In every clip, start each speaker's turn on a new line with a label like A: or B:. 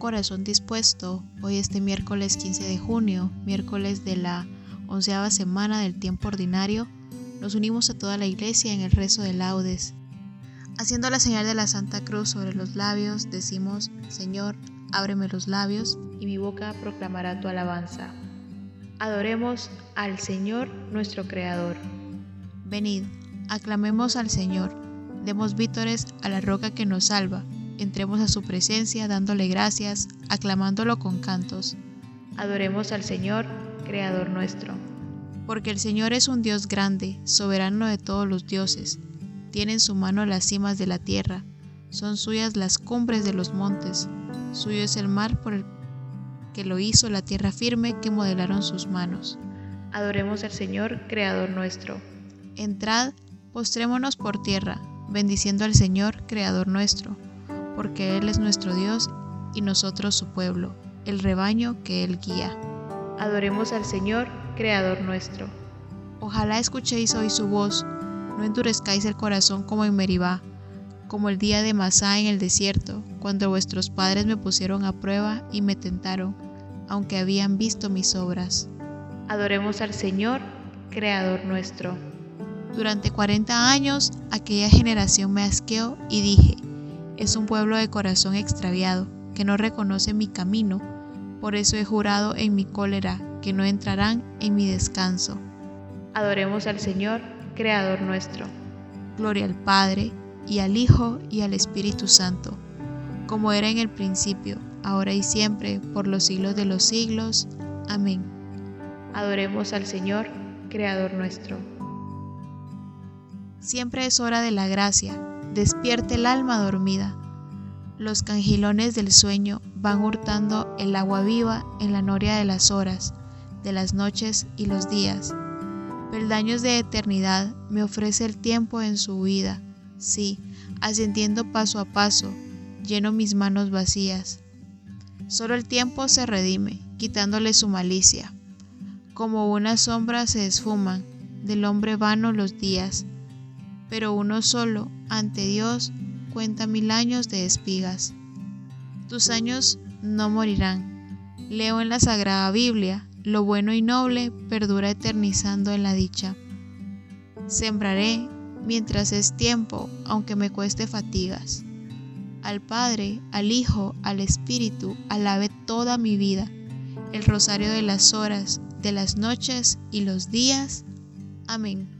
A: Corazón dispuesto, hoy este miércoles 15 de junio, miércoles de la onceava semana del tiempo ordinario, nos unimos a toda la iglesia en el rezo de laudes. Haciendo la señal de la Santa Cruz sobre los labios, decimos, Señor, ábreme los labios, y mi boca proclamará tu alabanza. Adoremos al Señor nuestro Creador. Venid, aclamemos al Señor, demos vítores a la roca que nos salva entremos a su presencia dándole gracias, aclamándolo con cantos. Adoremos al Señor, Creador nuestro. Porque el Señor es un Dios grande, soberano de todos los dioses. Tiene en su mano las cimas de la tierra, son suyas las cumbres de los montes, suyo es el mar por el que lo hizo, la tierra firme que modelaron sus manos. Adoremos al Señor, Creador nuestro. Entrad, postrémonos por tierra, bendiciendo al Señor, Creador nuestro porque Él es nuestro Dios y nosotros su pueblo, el rebaño que Él guía. Adoremos al Señor, Creador nuestro. Ojalá escuchéis hoy su voz, no endurezcáis el corazón como en Meribá, como el día de Masá en el desierto, cuando vuestros padres me pusieron a prueba y me tentaron, aunque habían visto mis obras. Adoremos al Señor, Creador nuestro. Durante cuarenta años aquella generación me asqueó y dije, es un pueblo de corazón extraviado, que no reconoce mi camino, por eso he jurado en mi cólera que no entrarán en mi descanso. Adoremos al Señor, Creador nuestro. Gloria al Padre, y al Hijo, y al Espíritu Santo, como era en el principio, ahora y siempre, por los siglos de los siglos. Amén. Adoremos al Señor, Creador nuestro. Siempre es hora de la gracia despierte el alma dormida. Los cangilones del sueño van hurtando el agua viva en la noria de las horas, de las noches y los días. Peldaños de eternidad me ofrece el tiempo en su huida, sí, ascendiendo paso a paso, lleno mis manos vacías. Solo el tiempo se redime, quitándole su malicia. Como una sombra se esfuman del hombre vano los días, pero uno solo ante Dios cuenta mil años de espigas. Tus años no morirán. Leo en la Sagrada Biblia, lo bueno y noble perdura eternizando en la dicha. Sembraré mientras es tiempo, aunque me cueste fatigas. Al Padre, al Hijo, al Espíritu, alabe toda mi vida, el rosario de las horas, de las noches y los días. Amén.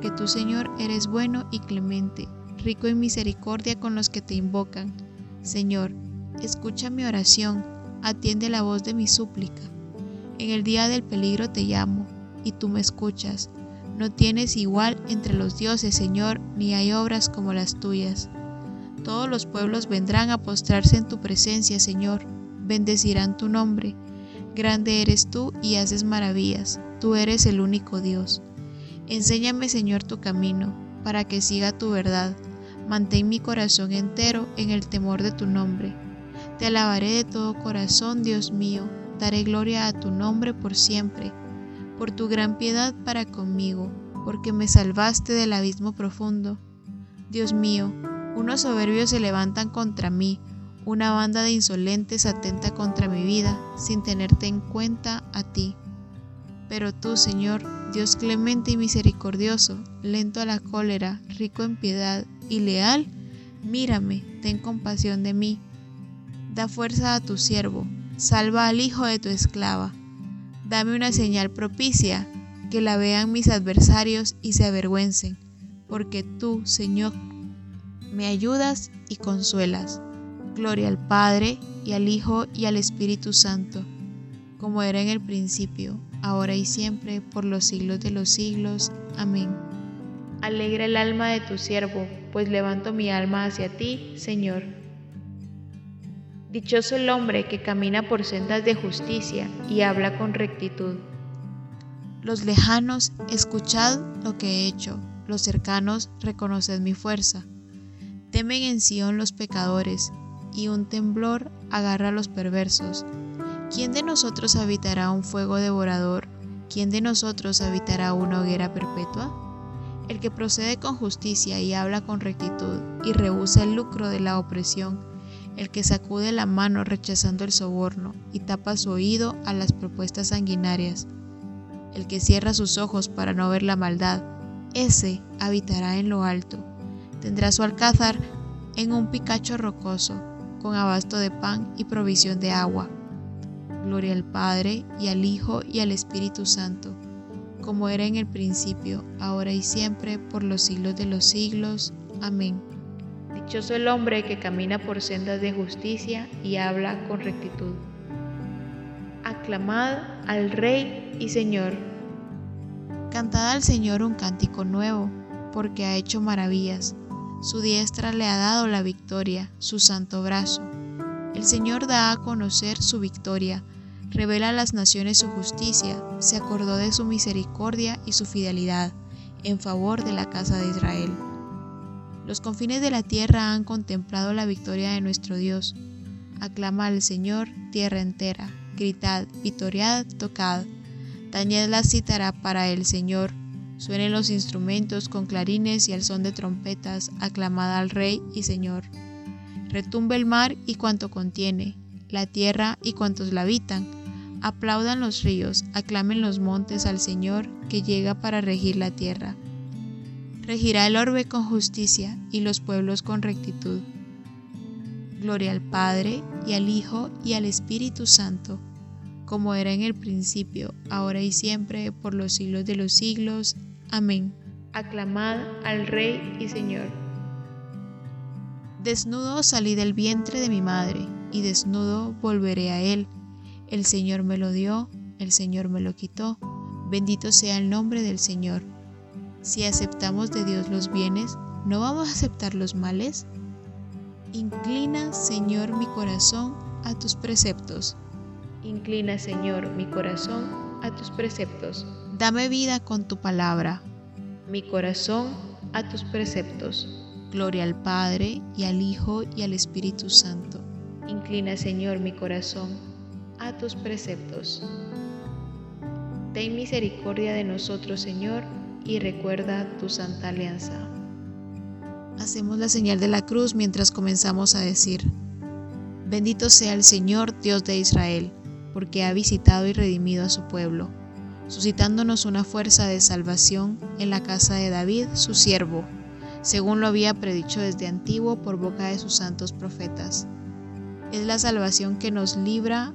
A: porque tú, Señor, eres bueno y clemente, rico en misericordia con los que te invocan. Señor, escucha mi oración, atiende la voz de mi súplica. En el día del peligro te llamo, y tú me escuchas. No tienes igual entre los dioses, Señor, ni hay obras como las tuyas. Todos los pueblos vendrán a postrarse en tu presencia, Señor, bendecirán tu nombre. Grande eres tú y haces maravillas, tú eres el único Dios. Enséñame, Señor, tu camino, para que siga tu verdad. Mantén mi corazón entero en el temor de tu nombre. Te alabaré de todo corazón, Dios mío, daré gloria a tu nombre por siempre, por tu gran piedad para conmigo, porque me salvaste del abismo profundo. Dios mío, unos soberbios se levantan contra mí, una banda de insolentes atenta contra mi vida, sin tenerte en cuenta a ti. Pero tú, Señor, Dios clemente y misericordioso, lento a la cólera, rico en piedad y leal, mírame, ten compasión de mí. Da fuerza a tu siervo, salva al hijo de tu esclava. Dame una señal propicia, que la vean mis adversarios y se avergüencen, porque tú, Señor, me ayudas y consuelas. Gloria al Padre, y al Hijo, y al Espíritu Santo, como era en el principio, ahora y siempre, por los siglos de los siglos. Amén.
B: Alegra el alma de tu siervo, pues levanto mi alma hacia ti, Señor. Dichoso el hombre que camina por sendas de justicia y habla con rectitud.
A: Los lejanos, escuchad lo que he hecho, los cercanos, reconoced mi fuerza. Temen en Sión los pecadores, y un temblor agarra a los perversos. ¿Quién de nosotros habitará un fuego devorador? ¿Quién de nosotros habitará una hoguera perpetua? El que procede con justicia y habla con rectitud y rehúsa el lucro de la opresión, el que sacude la mano rechazando el soborno y tapa su oído a las propuestas sanguinarias, el que cierra sus ojos para no ver la maldad, ese habitará en lo alto. Tendrá su alcázar en un picacho rocoso, con abasto de pan y provisión de agua Gloria al Padre y al Hijo y al Espíritu Santo, como era en el principio, ahora y siempre, por los siglos de los siglos. Amén.
B: Dichoso el hombre que camina por sendas de justicia y habla con rectitud. Aclamad al Rey y Señor.
A: Cantad al Señor un cántico nuevo, porque ha hecho maravillas. Su diestra le ha dado la victoria, su santo brazo. El Señor da a conocer su victoria revela a las naciones su justicia, se acordó de su misericordia y su fidelidad en favor de la casa de Israel. Los confines de la tierra han contemplado la victoria de nuestro Dios. Aclama al Señor tierra entera, gritad, vitoriad, tocad. Tañed la cítara para el Señor. Suenen los instrumentos con clarines y al son de trompetas, aclamad al Rey y Señor. Retumbe el mar y cuanto contiene, la tierra y cuantos la habitan Aplaudan los ríos, aclamen los montes al Señor que llega para regir la tierra. Regirá el orbe con justicia y los pueblos con rectitud. Gloria al Padre y al Hijo y al Espíritu Santo, como era en el principio, ahora y siempre, por los siglos de los siglos. Amén.
B: Aclamad al Rey y Señor.
A: Desnudo salí del vientre de mi madre, y desnudo volveré a él el Señor me lo dio, el Señor me lo quitó. Bendito sea el nombre del Señor. Si aceptamos de Dios los bienes, ¿no vamos a aceptar los males? Inclina, Señor, mi corazón a tus preceptos.
B: Inclina, Señor, mi corazón a tus preceptos.
A: Dame vida con tu palabra.
B: Mi corazón a tus preceptos.
A: Gloria al Padre y al Hijo y al Espíritu Santo.
B: Inclina, Señor, mi corazón a tus preceptos. Ten misericordia de nosotros, Señor, y recuerda tu santa alianza.
A: Hacemos la señal de la cruz mientras comenzamos a decir, Bendito sea el Señor, Dios de Israel, porque ha visitado y redimido a su pueblo, suscitándonos una fuerza de salvación en la casa de David, su siervo, según lo había predicho desde antiguo por boca de sus santos profetas. Es la salvación que nos libra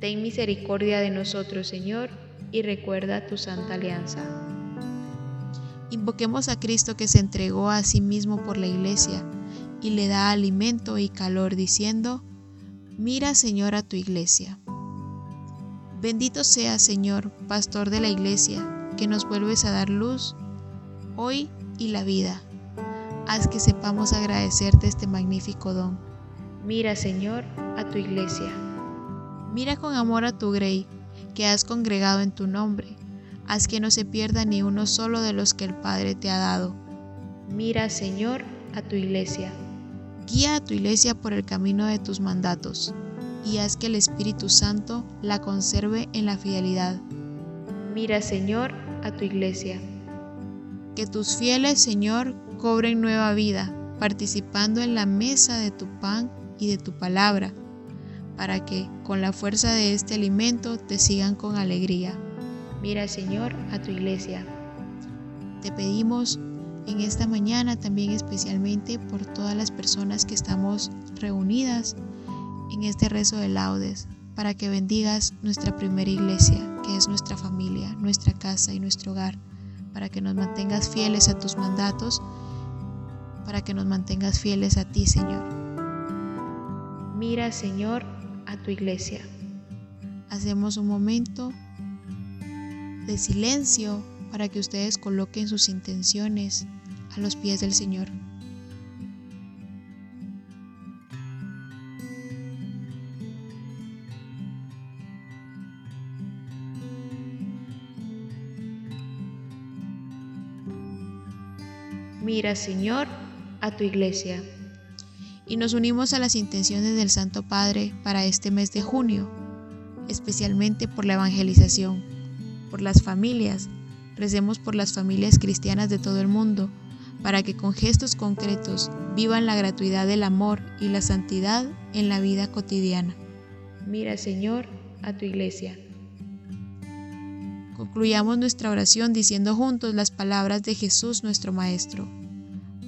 A: Ten misericordia de nosotros, Señor, y recuerda tu santa alianza. Invoquemos a Cristo que se entregó a sí mismo por la iglesia y le da alimento y calor diciendo, Mira Señor a tu iglesia. Bendito sea Señor, pastor de la iglesia, que nos vuelves a dar luz hoy y la vida. Haz que sepamos agradecerte este magnífico don. Mira Señor a tu iglesia. Mira con amor a tu grey, que has congregado en tu nombre. Haz que no se pierda ni uno solo de los que el Padre te ha dado. Mira Señor a tu iglesia. Guía a tu iglesia por el camino de tus mandatos y haz que el Espíritu Santo la conserve en la fidelidad. Mira, Señor, a tu iglesia. Que tus fieles, Señor, cobren nueva vida, participando en la mesa de tu pan y de tu palabra, para que, con la fuerza de este alimento, te sigan con alegría. Mira, Señor, a tu iglesia. Te pedimos en esta mañana también especialmente por todas las personas que estamos reunidas en este rezo de laudes, para que bendigas nuestra primera iglesia, que es nuestra familia, nuestra casa y nuestro hogar, para que nos mantengas fieles a tus mandatos, para que nos mantengas fieles a ti, Señor. Mira, Señor, tu iglesia. Hacemos un momento de silencio para que ustedes coloquen sus intenciones a los pies del Señor. Mira, Señor, a tu iglesia. Y nos unimos a las intenciones del Santo Padre para este mes de junio, especialmente por la evangelización, por las familias, Recemos por las familias cristianas de todo el mundo, para que con gestos concretos vivan la gratuidad del amor y la santidad en la vida cotidiana. Mira, Señor, a tu iglesia. Concluyamos nuestra oración diciendo juntos las palabras de Jesús nuestro Maestro.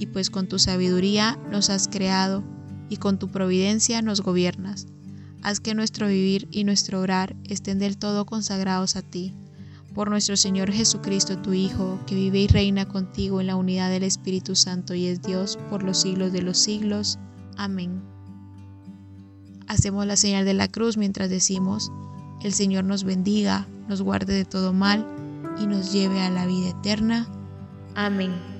A: y pues con tu sabiduría nos has creado y con tu providencia nos gobiernas. Haz que nuestro vivir y nuestro orar estén del todo consagrados a ti por nuestro Señor Jesucristo, tu Hijo, que vive y reina contigo en la unidad del Espíritu Santo y es Dios por los siglos de los siglos. Amén. Hacemos la señal de la cruz mientras decimos, el Señor nos bendiga, nos guarde de todo mal y nos lleve a la vida eterna. Amén.